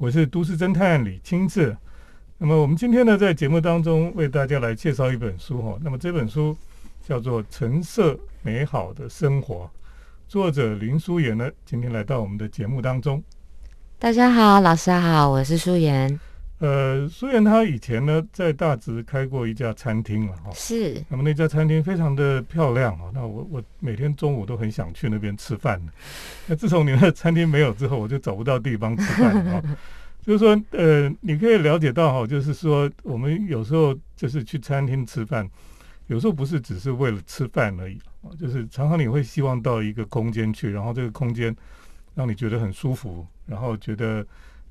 我是都市侦探李清志。那么我们今天呢，在节目当中为大家来介绍一本书哈。那么这本书叫做《橙色美好的生活》，作者林淑妍呢，今天来到我们的节目当中。大家好，老师好，我是淑妍。呃，虽然他以前呢在大直开过一家餐厅了哈，是。那么那家餐厅非常的漂亮啊，那我我每天中午都很想去那边吃饭。那自从你那餐厅没有之后，我就找不到地方吃饭了。就是说，呃，你可以了解到哈，就是说我们有时候就是去餐厅吃饭，有时候不是只是为了吃饭而已啊，就是常常你会希望到一个空间去，然后这个空间让你觉得很舒服，然后觉得。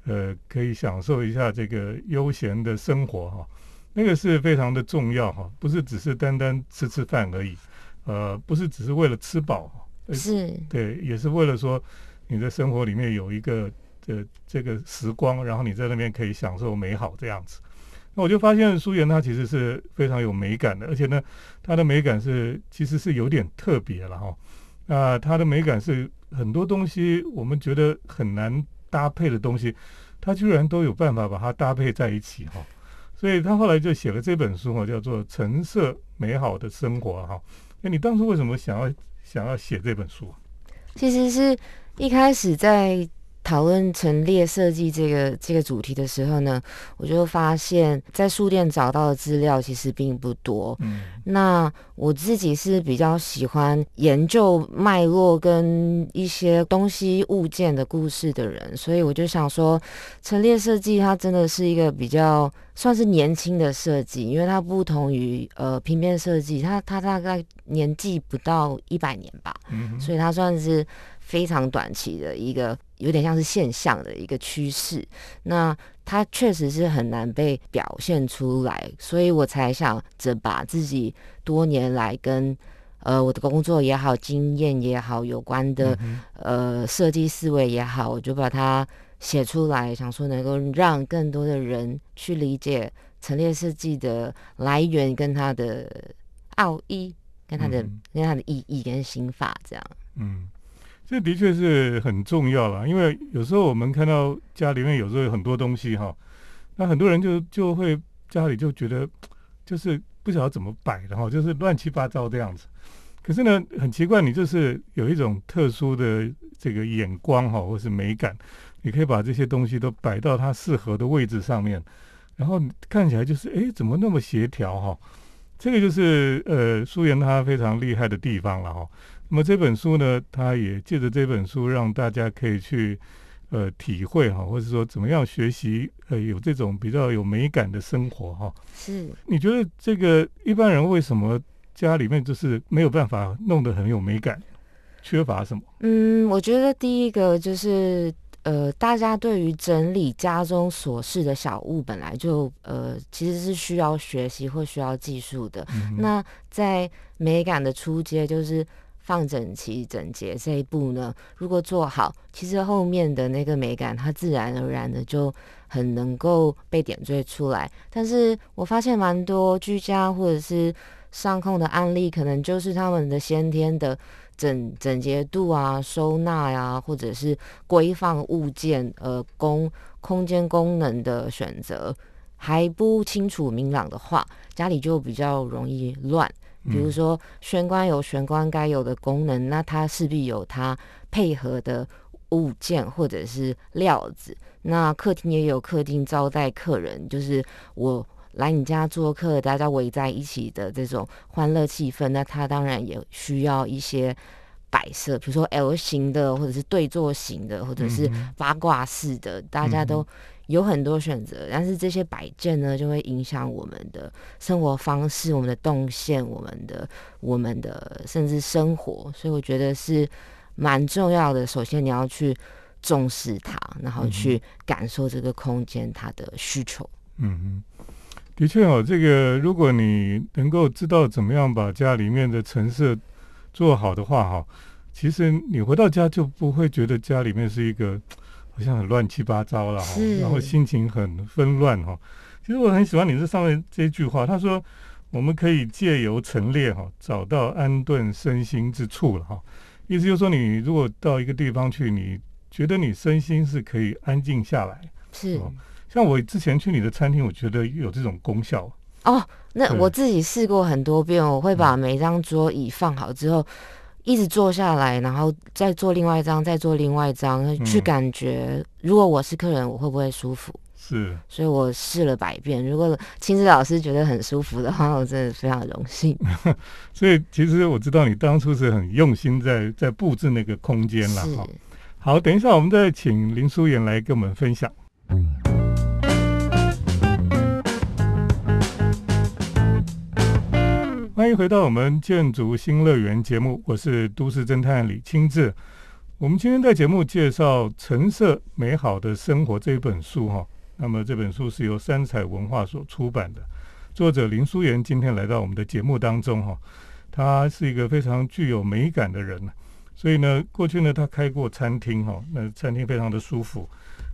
呃，可以享受一下这个悠闲的生活哈，那个是非常的重要哈，不是只是单单吃吃饭而已，呃，不是只是为了吃饱，是，对，也是为了说你的生活里面有一个呃这个时光，然后你在那边可以享受美好这样子。那我就发现苏妍她其实是非常有美感的，而且呢，她的美感是其实是有点特别了哈。那她的美感是很多东西我们觉得很难。搭配的东西，他居然都有办法把它搭配在一起哈，所以他后来就写了这本书哈，叫做《橙色美好的生活》哈。那你当初为什么想要想要写这本书？其实是一开始在。讨论陈列设计这个这个主题的时候呢，我就发现，在书店找到的资料其实并不多。嗯，那我自己是比较喜欢研究脉络跟一些东西物件的故事的人，所以我就想说，陈列设计它真的是一个比较算是年轻的设计，因为它不同于呃平面设计，它它大概年纪不到一百年吧，所以它算是。非常短期的一个，有点像是现象的一个趋势，那它确实是很难被表现出来，所以我才想着把自己多年来跟呃我的工作也好、经验也好有关的呃设计思维也好，我就把它写出来，想说能够让更多的人去理解陈列设计的来源跟它的奥义，跟它的跟它的意义跟心法这样，嗯。这的确是很重要了，因为有时候我们看到家里面有时候有很多东西哈，那很多人就就会家里就觉得就是不晓得怎么摆的哈，就是乱七八糟这样子。可是呢，很奇怪，你就是有一种特殊的这个眼光哈，或是美感，你可以把这些东西都摆到它适合的位置上面，然后看起来就是哎，怎么那么协调哈？这个就是呃，苏岩他非常厉害的地方了哈。那么这本书呢，他也借着这本书让大家可以去呃体会哈，或者说怎么样学习呃有这种比较有美感的生活哈。是，你觉得这个一般人为什么家里面就是没有办法弄得很有美感？缺乏什么？嗯，我觉得第一个就是呃，大家对于整理家中琐事的小物本来就呃其实是需要学习或需要技术的。那在美感的初阶就是。放整齐整洁这一步呢，如果做好，其实后面的那个美感，它自然而然的就很能够被点缀出来。但是我发现蛮多居家或者是上控的案例，可能就是他们的先天的整整洁度啊、收纳呀，或者是规范物件呃功空间功能的选择还不清楚明朗的话，家里就比较容易乱。比如说，玄关有玄关该有的功能，那它势必有它配合的物件或者是料子。那客厅也有客厅招待客人，就是我来你家做客，大家围在一起的这种欢乐气氛。那它当然也需要一些摆设，比如说 L 型的，或者是对坐型的，或者是八卦式的，大家都。有很多选择，但是这些摆件呢，就会影响我们的生活方式、我们的动线、我们的、我们的甚至生活，所以我觉得是蛮重要的。首先，你要去重视它，然后去感受这个空间它的需求。嗯嗯，的确哦，这个如果你能够知道怎么样把家里面的陈设做好的话，哈，其实你回到家就不会觉得家里面是一个。好像很乱七八糟了哈，然后心情很纷乱哈。其实我很喜欢你这上面这句话，他说我们可以借由陈列哈，找到安顿身心之处了哈。意思就是说，你如果到一个地方去，你觉得你身心是可以安静下来，是。像我之前去你的餐厅，我觉得有这种功效。哦，那我自己试过很多遍，我会把每张桌椅放好之后，一直坐下来，然后再做另外一张，再做另外一张，去感觉如果我是客人，我会不会舒服？是，所以我试了百遍。如果亲子老师觉得很舒服的话，我真的非常荣幸。所以其实我知道你当初是很用心在在布置那个空间了哈。好，等一下我们再请林淑妍来跟我们分享。欢迎回到我们建筑新乐园节目，我是都市侦探李清志。我们今天在节目介绍《橙色美好的生活》这一本书哈。那么这本书是由三彩文化所出版的，作者林淑妍今天来到我们的节目当中哈。他是一个非常具有美感的人，所以呢，过去呢他开过餐厅哈，那餐厅非常的舒服。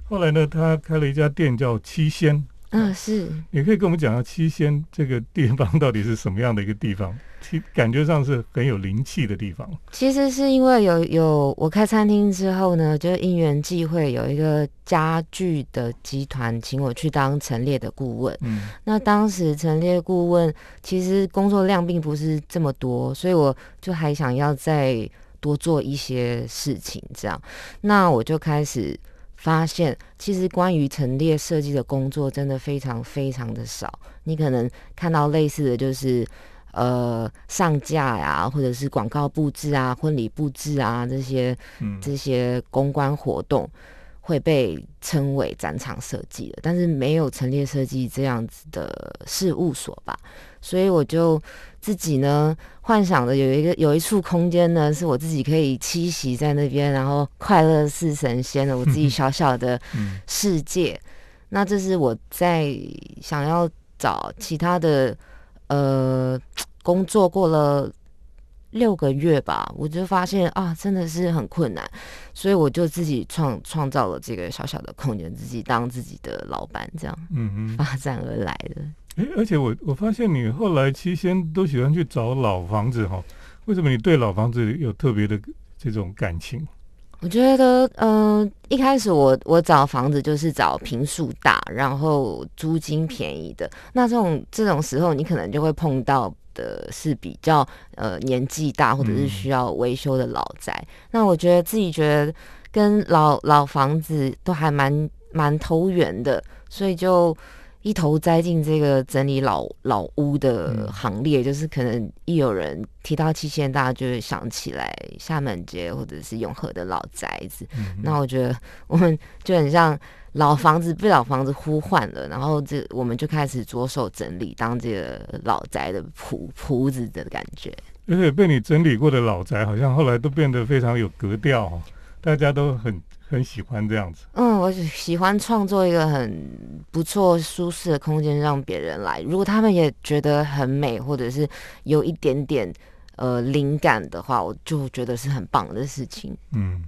后来呢，他开了一家店叫七仙。嗯，是。你可以跟我们讲下七仙这个地方到底是什么样的一个地方？其感觉上是很有灵气的地方。其实是因为有有我开餐厅之后呢，就因缘际会，有一个家具的集团请我去当陈列的顾问。嗯，那当时陈列顾问其实工作量并不是这么多，所以我就还想要再多做一些事情，这样，那我就开始。发现其实关于陈列设计的工作真的非常非常的少。你可能看到类似的就是，呃，上架呀，或者是广告布置啊、婚礼布置啊这些，这些公关活动会被称为展场设计的，但是没有陈列设计这样子的事务所吧。所以我就自己呢幻想的有一个有一处空间呢，是我自己可以栖息在那边，然后快乐似神仙的我自己小小的 世界。那这是我在想要找其他的呃工作过了六个月吧，我就发现啊，真的是很困难，所以我就自己创创造了这个小小的空间，自己当自己的老板，这样嗯发展而来的。哎，而且我我发现你后来七仙都喜欢去找老房子哈，为什么你对老房子有特别的这种感情？我觉得，嗯，一开始我我找房子就是找平数大，然后租金便宜的。那这种这种时候，你可能就会碰到的是比较呃年纪大或者是需要维修的老宅。那我觉得自己觉得跟老老房子都还蛮蛮投缘的，所以就。一头栽进这个整理老老屋的行列，就是可能一有人提到七仙，大家就会想起来厦门街或者是永和的老宅子。那我觉得我们就很像老房子被老房子呼唤了，然后这我们就开始着手整理，当这个老宅的仆仆子的感觉。而且被你整理过的老宅，好像后来都变得非常有格调，大家都很。很喜欢这样子，嗯，我喜欢创作一个很不错、舒适的空间，让别人来。如果他们也觉得很美，或者是有一点点呃灵感的话，我就觉得是很棒的事情。嗯，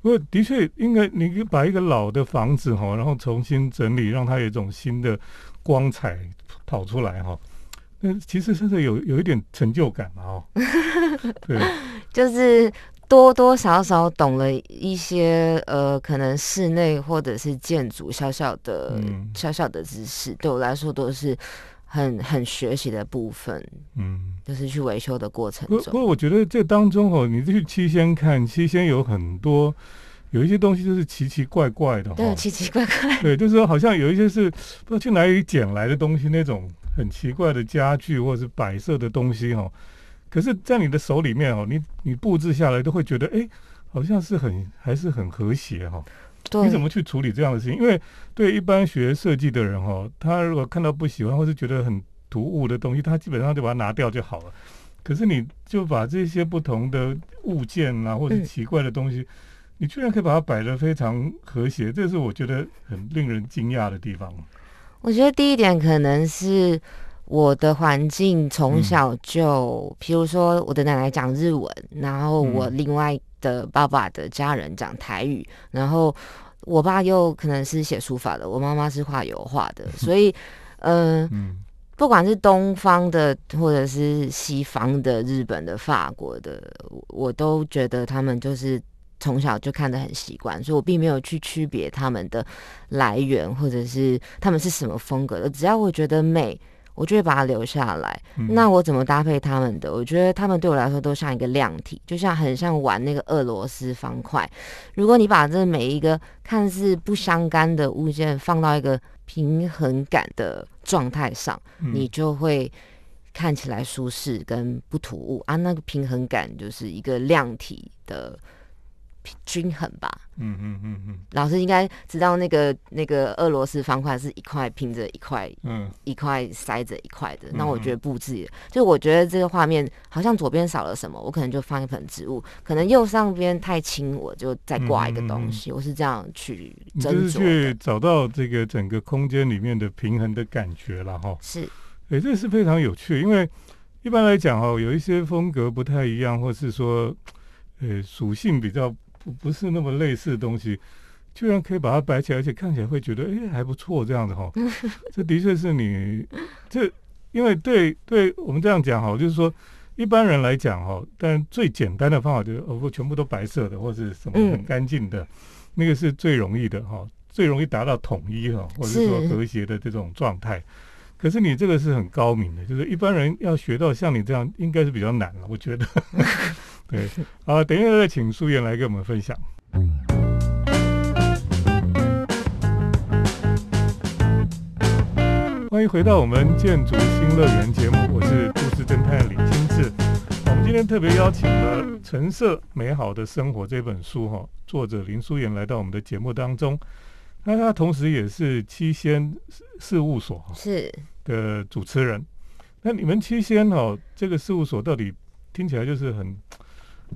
不过的确，应该你把一个老的房子哈，然后重新整理，让它有一种新的光彩跑出来哈。那其实甚至有有一点成就感嘛，哦，对，就是。多多少少懂了一些呃，可能室内或者是建筑小小的、小小的知识，对我来说都是很很学习的部分。嗯，就是去维修的过程中。不过我觉得这当中哦，你去七仙看七仙有很多有一些东西就是奇奇怪怪的，对，奇奇怪怪。对，就是说好像有一些是不知道去哪里捡来的东西，那种很奇怪的家具或者是摆设的东西哈。可是，在你的手里面哦，你你布置下来都会觉得，哎，好像是很还是很和谐哈。对。你怎么去处理这样的事情？因为对一般学设计的人哈，他如果看到不喜欢或是觉得很突兀的东西，他基本上就把它拿掉就好了。可是你就把这些不同的物件啊，或者奇怪的东西，你居然可以把它摆得非常和谐，这是我觉得很令人惊讶的地方。我觉得第一点可能是。我的环境从小就，譬如说我的奶奶讲日文，然后我另外的爸爸的家人讲台语，然后我爸又可能是写书法的，我妈妈是画油画的，所以，嗯，不管是东方的或者是西方的、日本的、法国的，我都觉得他们就是从小就看得很习惯，所以我并没有去区别他们的来源或者是他们是什么风格的。只要我觉得美，我就会把它留下来。那我怎么搭配他们的？我觉得他们对我来说都像一个量体，就像很像玩那个俄罗斯方块。如果你把这每一个看似不相干的物件放到一个平衡感的状态上，你就会。看起来舒适跟不突兀啊，那个平衡感就是一个量体的均衡吧。嗯嗯嗯嗯。老师应该知道那个那个俄罗斯方块是一块拼着一块，嗯，一块塞着一块的。那我觉得布置，就我觉得这个画面好像左边少了什么，我可能就放一盆植物；可能右上边太轻，我就再挂一个东西。我是这样去就是去找到这个整个空间里面的平衡的感觉了哈。是。哎，这是非常有趣，因为一般来讲哦，有一些风格不太一样，或是说，呃，属性比较不不是那么类似的东西，居然可以把它摆起来，而且看起来会觉得哎还不错这样子哈。这的确是你这，因为对对我们这样讲哈，就是说一般人来讲哈，但最简单的方法就是哦，全部都白色的，或者什么很干净的，那个是最容易的哈，最容易达到统一哈，或者说和谐的这种状态。可是你这个是很高明的，就是一般人要学到像你这样，应该是比较难了，我觉得。对，好，等一下再请苏妍来跟我们分享。欢迎回到我们建筑新乐园节目，我是都市侦探李清志。我们今天特别邀请了《橙色美好的生活》这本书哈，作者林淑妍来到我们的节目当中。那他同时也是七仙事务所是。的主持人，那你们七仙哦，这个事务所到底听起来就是很、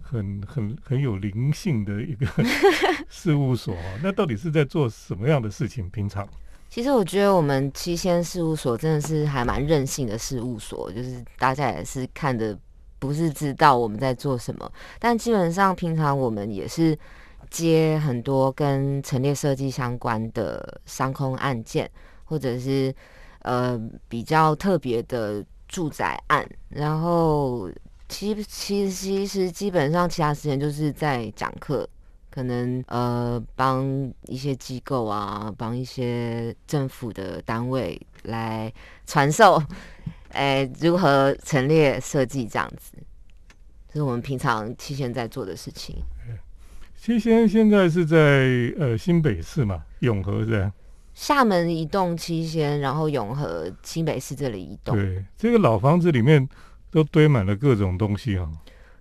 很、很、很有灵性的一个 事务所那到底是在做什么样的事情？平常，其实我觉得我们七仙事务所真的是还蛮任性的事务所，就是大家也是看的不是知道我们在做什么，但基本上平常我们也是接很多跟陈列设计相关的商空案件，或者是。呃，比较特别的住宅案，然后其其其实基本上其他时间就是在讲课，可能呃帮一些机构啊，帮一些政府的单位来传授，哎，如何陈列设计这样子，这是我们平常七仙在做的事情。七仙现在是在呃新北市嘛，永和是。厦门一栋七仙，然后永和新北市这里一栋。对，这个老房子里面都堆满了各种东西哈。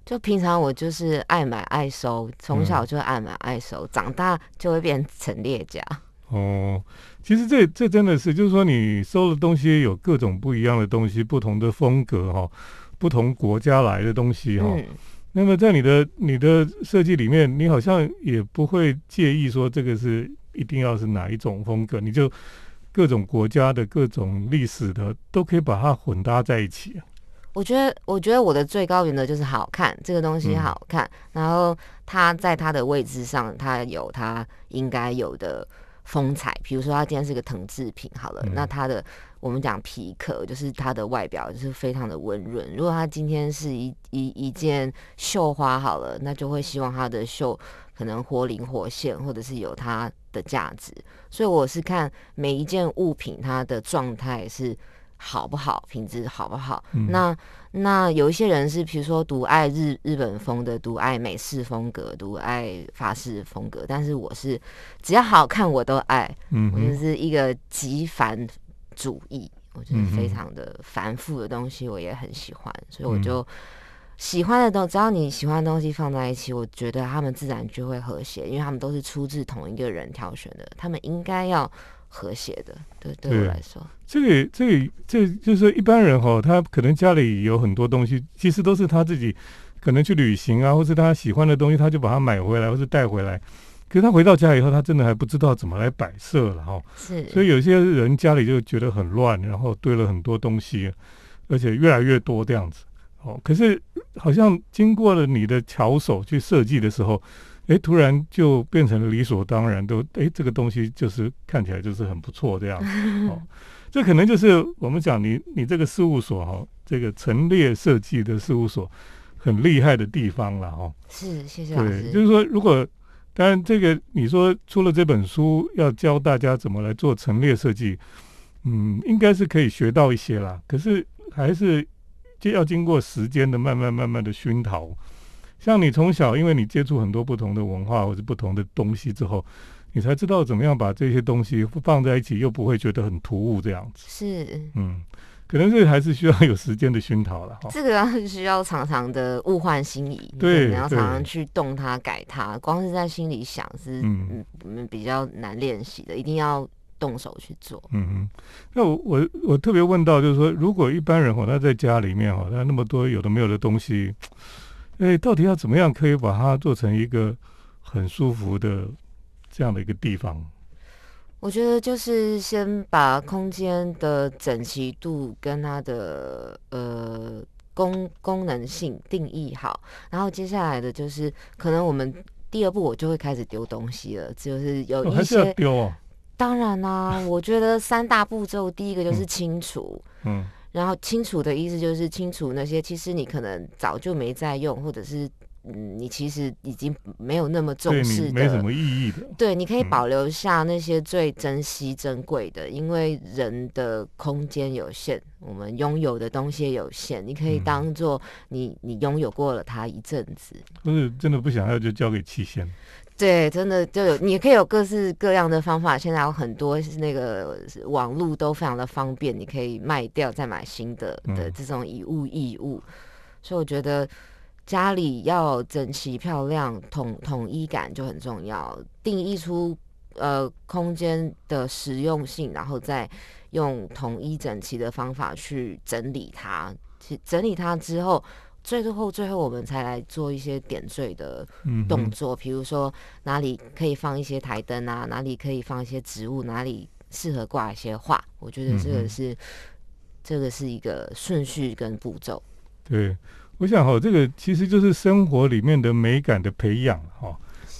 就平常我就是爱买爱收，从小就爱买爱收，长大就会变成列家。哦，其实这这真的是，就是说你收的东西有各种不一样的东西，不同的风格哈，不同国家来的东西哈。那么在你的你的设计里面，你好像也不会介意说这个是。一定要是哪一种风格，你就各种国家的各种历史的都可以把它混搭在一起。我觉得，我觉得我的最高原则就是好看，这个东西好看，然后它在它的位置上，它有它应该有的风采。比如说，它今天是个藤制品，好了，那它的我们讲皮壳，就是它的外表就是非常的温润。如果它今天是一一一件绣花，好了，那就会希望它的绣可能活灵活现，或者是有它。的价值，所以我是看每一件物品它的状态是好不好，品质好不好。那那有一些人是，比如说独爱日日本风的，独爱美式风格，独爱法式风格。但是我是只要好看我都爱，嗯，我就是一个极繁主义，我就是非常的繁复的东西我也很喜欢，所以我就。喜欢的东，只要你喜欢的东西放在一起，我觉得他们自然就会和谐，因为他们都是出自同一个人挑选的，他们应该要和谐的。对，对我来说，这个，这个，这就是一般人哈，他可能家里有很多东西，其实都是他自己可能去旅行啊，或是他喜欢的东西，他就把它买回来或是带回来。可是他回到家以后，他真的还不知道怎么来摆设了哈。是，所以有些人家里就觉得很乱，然后堆了很多东西，而且越来越多这样子。哦，可是好像经过了你的巧手去设计的时候，哎，突然就变成了理所当然，都哎，这个东西就是看起来就是很不错这样。哦，这可能就是我们讲你你这个事务所哈，这个陈列设计的事务所很厉害的地方了哈。是，谢谢老师。对，就是说，如果当然，这个你说出了这本书要教大家怎么来做陈列设计，嗯，应该是可以学到一些啦。可是还是就要经过时间的慢慢慢慢的熏陶。像你从小，因为你接触很多不同的文化或者不同的东西之后，你才知道怎么样把这些东西放在一起，又不会觉得很突兀这样子。是，嗯。可能是还是需要有时间的熏陶了哈。这个是需要常常的物换星移，对，你要常常去动它、改它。光是在心里想是嗯嗯比较难练习的，一定要动手去做。嗯嗯。那我我我特别问到，就是说，如果一般人哈，他在家里面哈，他那么多有的没有的东西，哎，到底要怎么样可以把它做成一个很舒服的这样的一个地方？我觉得就是先把空间的整齐度跟它的呃功功能性定义好，然后接下来的就是可能我们第二步我就会开始丢东西了，就是有一些丢。当然啦，我觉得三大步骤，第一个就是清除，嗯，然后清除的意思就是清除那些其实你可能早就没在用，或者是。嗯，你其实已经没有那么重视的，没什么意义的。对，你可以保留下那些最珍惜、珍贵的，因为人的空间有限，我们拥有的东西有限。你可以当做你，你拥有过了它一阵子。不是真的不想要，就交给期限。对，真的就有，你可以有各式各样的方法。现在有很多那个网络都非常的方便，你可以卖掉再买新的的这种以物易物。所以我觉得。家里要整齐漂亮，统统一感就很重要。定义出呃空间的实用性，然后再用统一整齐的方法去整理它。其整理它之后，最后最后我们才来做一些点缀的动作。比如说哪里可以放一些台灯啊，哪里可以放一些植物，哪里适合挂一些画。我觉得这个是这个是一个顺序跟步骤。对。我想哈，这个其实就是生活里面的美感的培养哈。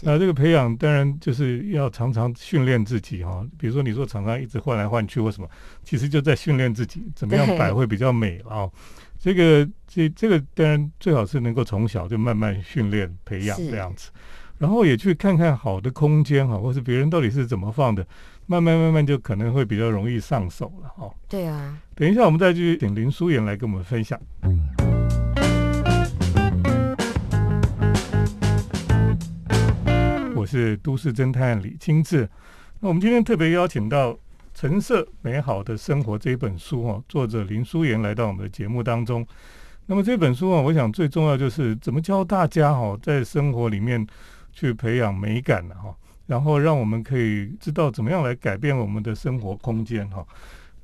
那这个培养当然就是要常常训练自己哈。比如说你说常常一直换来换去或什么，其实就在训练自己怎么样摆会比较美啊。这个这这个当然最好是能够从小就慢慢训练培养这样子，然后也去看看好的空间哈，或是别人到底是怎么放的，慢慢慢慢就可能会比较容易上手了哈。对啊。等一下我们再去请林淑妍来跟我们分享。我是都市侦探李清志。那我们今天特别邀请到《橙色美好的生活》这一本书哦，作者林淑妍来到我们的节目当中。那么这本书啊，我想最重要就是怎么教大家哈，在生活里面去培养美感哈，然后让我们可以知道怎么样来改变我们的生活空间哈。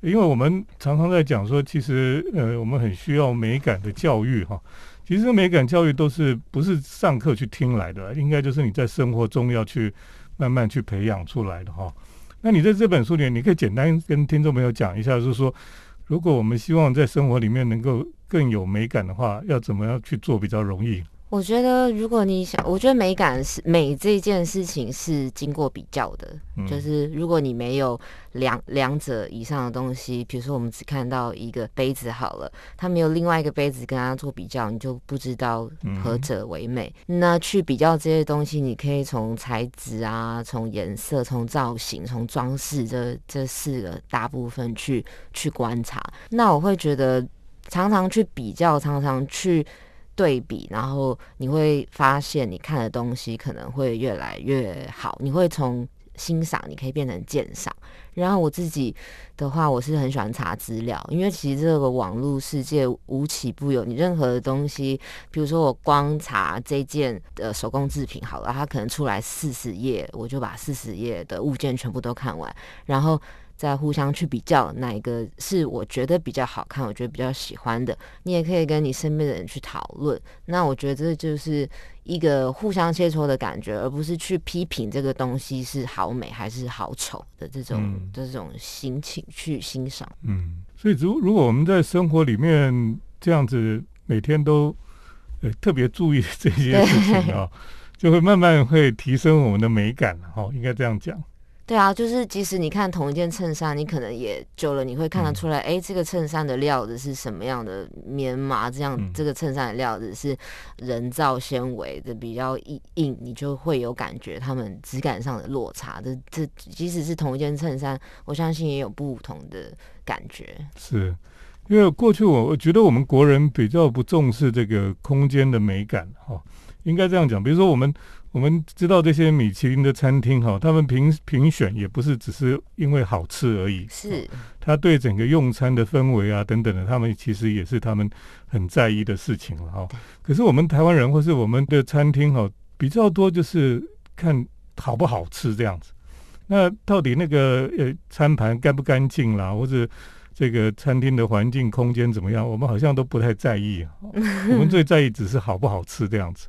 因为我们常常在讲说，其实呃，我们很需要美感的教育哈。其实美感教育都是不是上课去听来的，应该就是你在生活中要去慢慢去培养出来的哈。那你在这本书里，你可以简单跟听众朋友讲一下，就是说，如果我们希望在生活里面能够更有美感的话，要怎么样去做比较容易？我觉得，如果你想，我觉得美感是美这件事情是经过比较的，就是如果你没有两两者以上的东西，比如说我们只看到一个杯子好了，它没有另外一个杯子跟它做比较，你就不知道何者为美。那去比较这些东西，你可以从材质啊，从颜色，从造型，从装饰这这四个大部分去去观察。那我会觉得，常常去比较，常常去。对比，然后你会发现你看的东西可能会越来越好。你会从欣赏，你可以变成鉴赏。然后我自己的话，我是很喜欢查资料，因为其实这个网络世界无奇不有。你任何的东西，比如说我光查这件的手工制品好了，它可能出来四十页，我就把四十页的物件全部都看完，然后。再互相去比较哪一个是我觉得比较好看，我觉得比较喜欢的，你也可以跟你身边的人去讨论。那我觉得这就是一个互相切磋的感觉，而不是去批评这个东西是好美还是好丑的这种这种心情去欣赏。嗯，所以如如果我们在生活里面这样子每天都呃特别注意 这些事情啊，就会慢慢会提升我们的美感哈，应该这样讲。对啊，就是即使你看同一件衬衫，你可能也久了，你会看得出来，哎，这个衬衫的料子是什么样的棉麻，这样这个衬衫的料子是人造纤维的，比较硬硬，你就会有感觉，它们质感上的落差。这这即使是同一件衬衫，我相信也有不同的感觉。是因为过去我我觉得我们国人比较不重视这个空间的美感，哈，应该这样讲。比如说我们。我们知道这些米其林的餐厅哈，他们评评选也不是只是因为好吃而已，是他对整个用餐的氛围啊等等的，他们其实也是他们很在意的事情了哈。可是我们台湾人或是我们的餐厅哈，比较多就是看好不好吃这样子。那到底那个呃餐盘干不干净啦，或者这个餐厅的环境空间怎么样，我们好像都不太在意。我们最在意只是好不好吃这样子。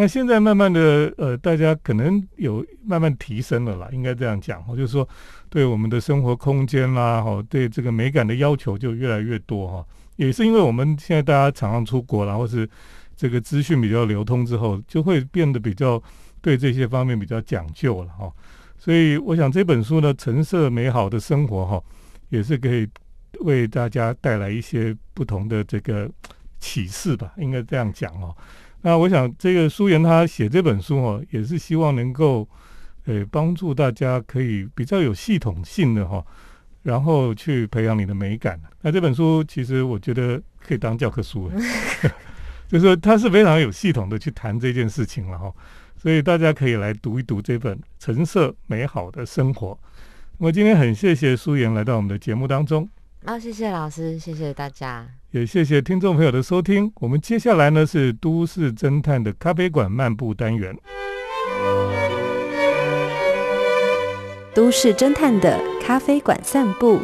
那现在慢慢的，呃，大家可能有慢慢提升了啦，应该这样讲，就是说，对我们的生活空间啦，哈，对这个美感的要求就越来越多哈。也是因为我们现在大家常常出国，然后是这个资讯比较流通之后，就会变得比较对这些方面比较讲究了哈。所以我想这本书呢，《橙色美好的生活》哈，也是可以为大家带来一些不同的这个启示吧，应该这样讲哦。那我想，这个苏妍他写这本书哦，也是希望能够，呃，帮助大家可以比较有系统性的哈，然后去培养你的美感。那这本书其实我觉得可以当教科书，就是说它是非常有系统的去谈这件事情了哈，所以大家可以来读一读这本《橙色美好的生活》。那么今天很谢谢苏妍来到我们的节目当中。啊，谢谢老师，谢谢大家。也谢谢听众朋友的收听。我们接下来呢是都市侦探的咖啡馆漫步单元。都市侦探的咖啡馆散步。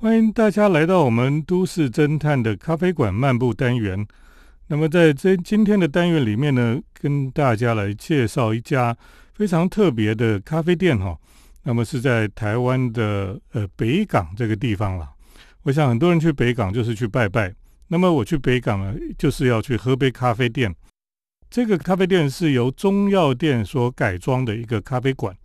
欢迎大家来到我们都市侦探的咖啡馆漫步单元。那么在这今天的单元里面呢，跟大家来介绍一家。非常特别的咖啡店哈，那么是在台湾的呃北港这个地方了。我想很多人去北港就是去拜拜，那么我去北港呢，就是要去喝杯咖啡店。这个咖啡店是由中药店所改装的一个咖啡馆。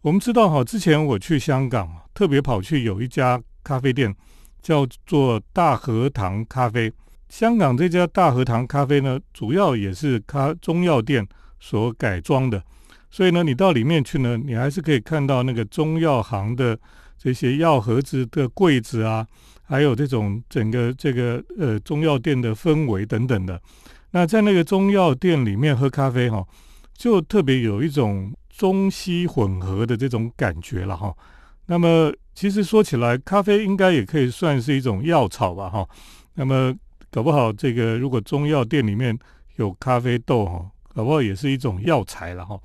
我们知道哈，之前我去香港，特别跑去有一家咖啡店叫做大和堂咖啡。香港这家大和堂咖啡呢，主要也是咖中药店所改装的。所以呢，你到里面去呢，你还是可以看到那个中药行的这些药盒子的柜子啊，还有这种整个这个呃中药店的氛围等等的。那在那个中药店里面喝咖啡哈，就特别有一种中西混合的这种感觉了哈。那么其实说起来，咖啡应该也可以算是一种药草吧哈。那么搞不好这个如果中药店里面有咖啡豆哈，搞不好也是一种药材了哈。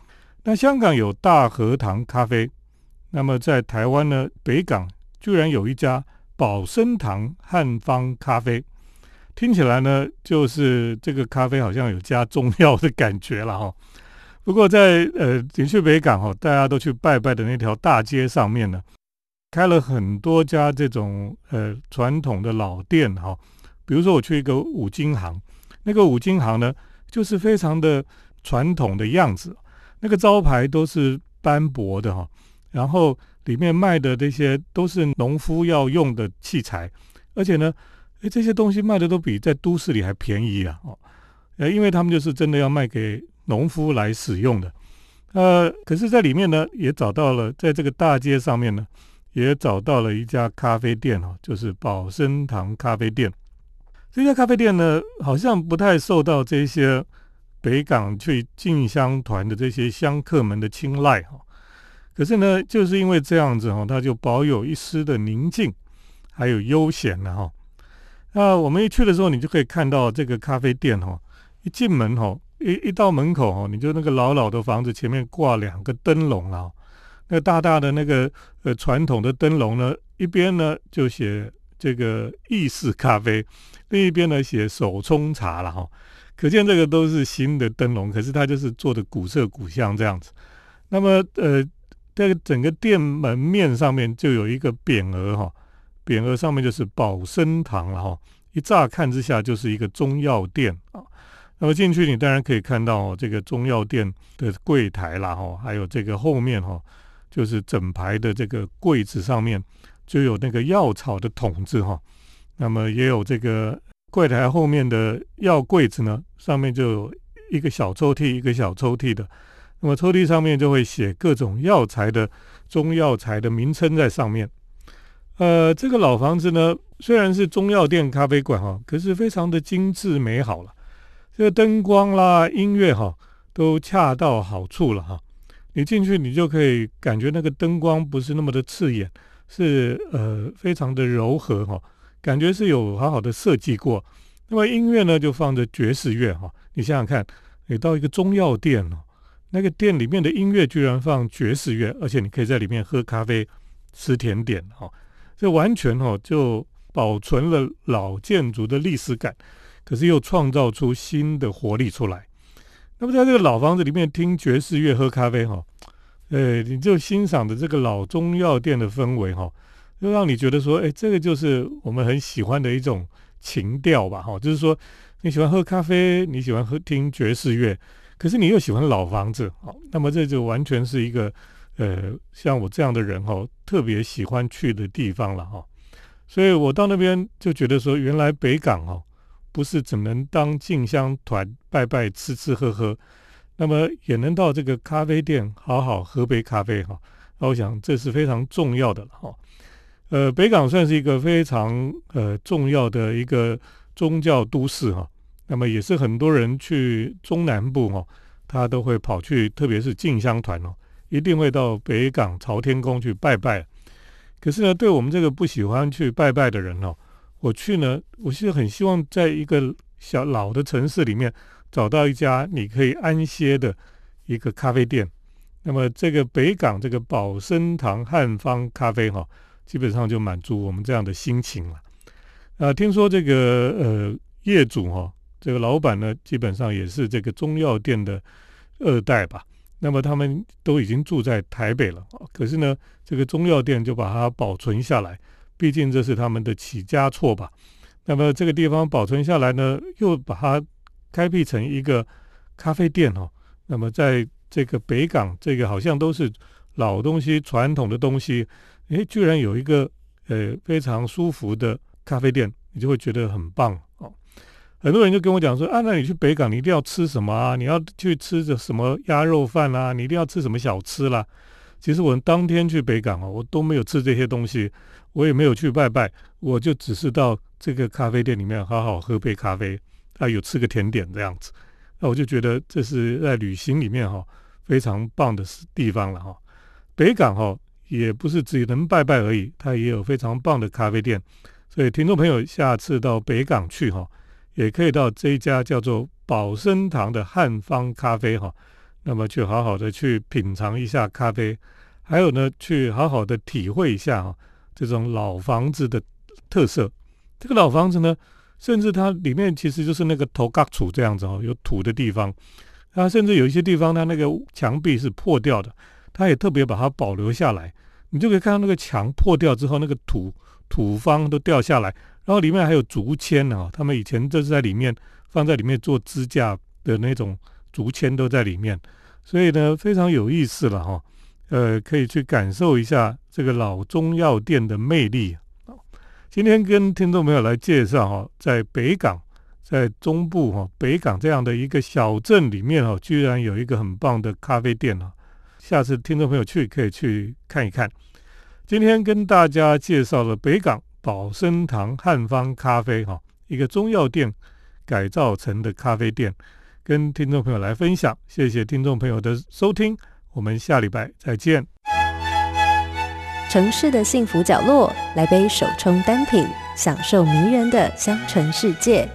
那香港有大和堂咖啡，那么在台湾呢，北港居然有一家宝生堂汉方咖啡，听起来呢，就是这个咖啡好像有加中药的感觉了哈。不过在呃，你去北港哈，大家都去拜拜的那条大街上面呢，开了很多家这种呃传统的老店哈。比如说我去一个五金行，那个五金行呢，就是非常的传统的样子。那个招牌都是斑驳的哈，然后里面卖的这些都是农夫要用的器材，而且呢，诶，这些东西卖的都比在都市里还便宜啊！哦，呃，因为他们就是真的要卖给农夫来使用的。呃，可是，在里面呢，也找到了，在这个大街上面呢，也找到了一家咖啡店哦，就是宝生堂咖啡店。这家咖啡店呢，好像不太受到这些。北港去进香团的这些香客们的青睐哈，可是呢，就是因为这样子哈，它就保有一丝的宁静，还有悠闲了哈。那我们一去的时候，你就可以看到这个咖啡店哈，一进门哈，一一到门口哈，你就那个老老的房子前面挂两个灯笼啊，那大大的那个呃传统的灯笼呢，一边呢就写这个意式咖啡，另一边呢写手冲茶了哈。可见这个都是新的灯笼，可是它就是做的古色古香这样子。那么，呃，在整个店门面上面就有一个匾额哈，匾额上面就是“宝生堂”了哈，一乍看之下就是一个中药店啊。那么进去你当然可以看到这个中药店的柜台啦，哈，还有这个后面哈，就是整排的这个柜子上面就有那个药草的桶子哈。那么也有这个柜台后面的药柜子呢，上面就有一个小抽屉，一个小抽屉的。那么抽屉上面就会写各种药材的中药材的名称在上面。呃，这个老房子呢，虽然是中药店咖啡馆哈，可是非常的精致美好了。这个灯光啦、音乐哈，都恰到好处了哈。你进去，你就可以感觉那个灯光不是那么的刺眼，是呃非常的柔和哈，感觉是有好好的设计过。那么音乐呢，就放着爵士乐哈。你想想看，你到一个中药店哦，那个店里面的音乐居然放爵士乐，而且你可以在里面喝咖啡、吃甜点哈。这完全哈就保存了老建筑的历史感，可是又创造出新的活力出来。那么在这个老房子里面听爵士乐、喝咖啡哈，呃，你就欣赏的这个老中药店的氛围哈，就让你觉得说，哎，这个就是我们很喜欢的一种情调吧哈。就是说你喜欢喝咖啡，你喜欢喝听爵士乐，可是你又喜欢老房子啊，那么这就完全是一个。呃，像我这样的人哈，特别喜欢去的地方了哈，所以我到那边就觉得说，原来北港哦，不是只能当进香团拜拜吃吃喝喝，那么也能到这个咖啡店好好喝杯咖啡哈。那我想这是非常重要的了哈。呃，北港算是一个非常呃重要的一个宗教都市哈，那么也是很多人去中南部哈，他都会跑去，特别是进香团哦。一定会到北港朝天宫去拜拜，可是呢，对我们这个不喜欢去拜拜的人哦，我去呢，我是很希望在一个小老的城市里面找到一家你可以安歇的一个咖啡店。那么这个北港这个宝生堂汉方咖啡哈，基本上就满足我们这样的心情了。啊，听说这个呃业主哈，这个老板呢，基本上也是这个中药店的二代吧。那么他们都已经住在台北了可是呢，这个中药店就把它保存下来，毕竟这是他们的起家错吧。那么这个地方保存下来呢，又把它开辟成一个咖啡店哦。那么在这个北港，这个好像都是老东西、传统的东西，诶，居然有一个呃非常舒服的咖啡店，你就会觉得很棒哦。很多人就跟我讲说啊，那你去北港，你一定要吃什么啊？你要去吃着什么鸭肉饭啦？你一定要吃什么小吃啦？其实我们当天去北港哦，我都没有吃这些东西，我也没有去拜拜，我就只是到这个咖啡店里面好好喝杯咖啡，啊，有吃个甜点这样子。那我就觉得这是在旅行里面哈非常棒的地方了哈。北港哈也不是只能拜拜而已，它也有非常棒的咖啡店。所以听众朋友下次到北港去哈。也可以到这一家叫做宝生堂的汉方咖啡哈，那么去好好的去品尝一下咖啡，还有呢，去好好的体会一下哈这种老房子的特色。这个老房子呢，甚至它里面其实就是那个头盖土这样子哦，有土的地方，它甚至有一些地方它那个墙壁是破掉的，它也特别把它保留下来。你就可以看到那个墙破掉之后，那个土土方都掉下来。然后里面还有竹签呢，他们以前就是在里面放在里面做支架的那种竹签都在里面，所以呢非常有意思了哈。呃，可以去感受一下这个老中药店的魅力。今天跟听众朋友来介绍哈，在北港，在中部哈北港这样的一个小镇里面哈，居然有一个很棒的咖啡店啊。下次听众朋友去可以去看一看。今天跟大家介绍了北港。宝生堂汉方咖啡，哈，一个中药店改造成的咖啡店，跟听众朋友来分享。谢谢听众朋友的收听，我们下礼拜再见。城市的幸福角落，来杯手冲单品，享受迷人的香醇世界。